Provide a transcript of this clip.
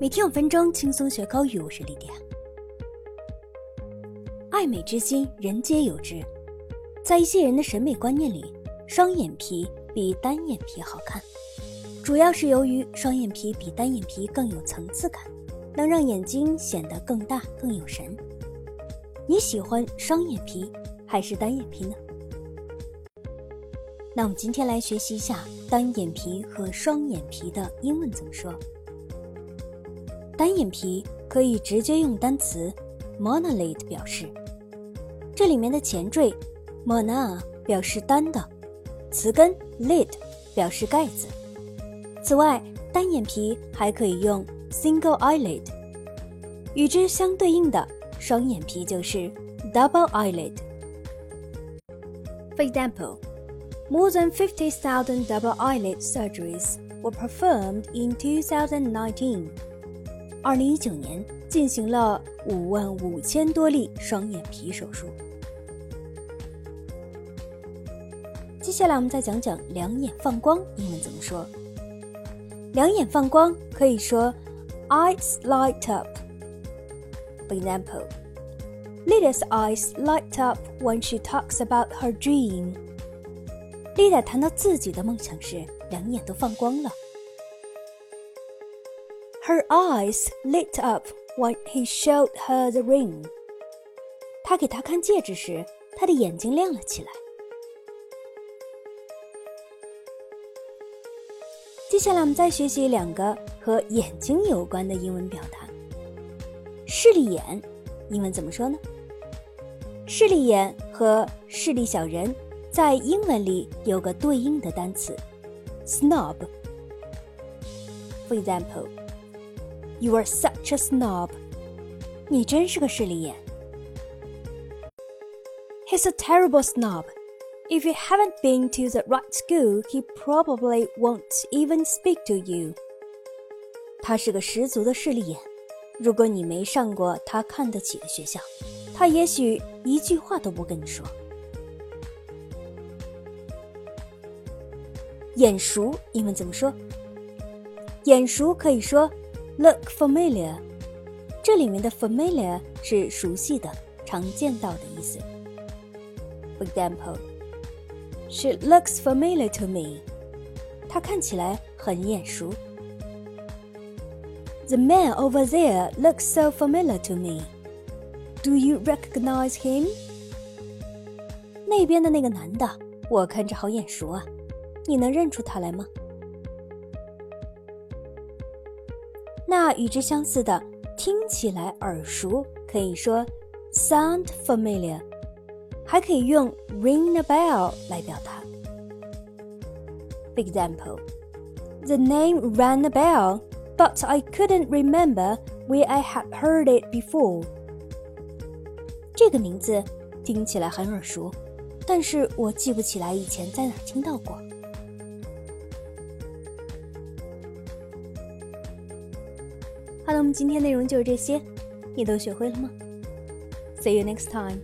每天五分钟，轻松学口语。我是丽迪亚。爱美之心，人皆有之。在一些人的审美观念里，双眼皮比单眼皮好看，主要是由于双眼皮比单眼皮更有层次感，能让眼睛显得更大、更有神。你喜欢双眼皮还是单眼皮呢？那我们今天来学习一下单眼皮和双眼皮的英文怎么说。单眼皮可以直接用单词 monolid 表示，这里面的前缀 mona 表示单的，词根 lid 表示盖子。此外，单眼皮还可以用 single eyelid，与之相对应的双眼皮就是 double eyelid。For example, more than 50,000 double eyelid surgeries were performed in 2019. 二零一九年进行了五万五千多例双眼皮手术。接下来我们再讲讲两眼放光英文怎么说。两眼放光可以说 eyes light up。For example, Lita's eyes light up when she talks about her dream. 丽达谈到自己的梦想时，两眼都放光了。Her eyes lit up when he showed her the ring. 他给她看戒指时，她的眼睛亮了起来。接下来，我们再学习两个和眼睛有关的英文表达。视力眼，英文怎么说呢？视力眼和视力小人在英文里有个对应的单词，snob。For example. You are such a snob. 你真是个势利眼。He's a terrible snob. If you haven't been to the right school, he probably won't even speak to you. 他是个十足的势利眼。如果你没上过他看得起的学校，他也许一句话都不跟你说。眼熟英文怎么说？眼熟可以说 Look familiar，这里面的 familiar 是熟悉的、常见到的意思。For example, she looks familiar to me。她看起来很眼熟。The man over there looks so familiar to me. Do you recognize him? 那边的那个男的，我看着好眼熟啊，你能认出他来吗？ 那与之相似的，听起来耳熟，可以说 sound familiar，还可以用 ring a bell 来表达。Example, the name rang a bell, but I couldn't remember where I had heard it before. 这个名字听起来很耳熟，但是我记不起来以前在哪听到过。好了，我们今天内容就是这些，你都学会了吗？See you next time.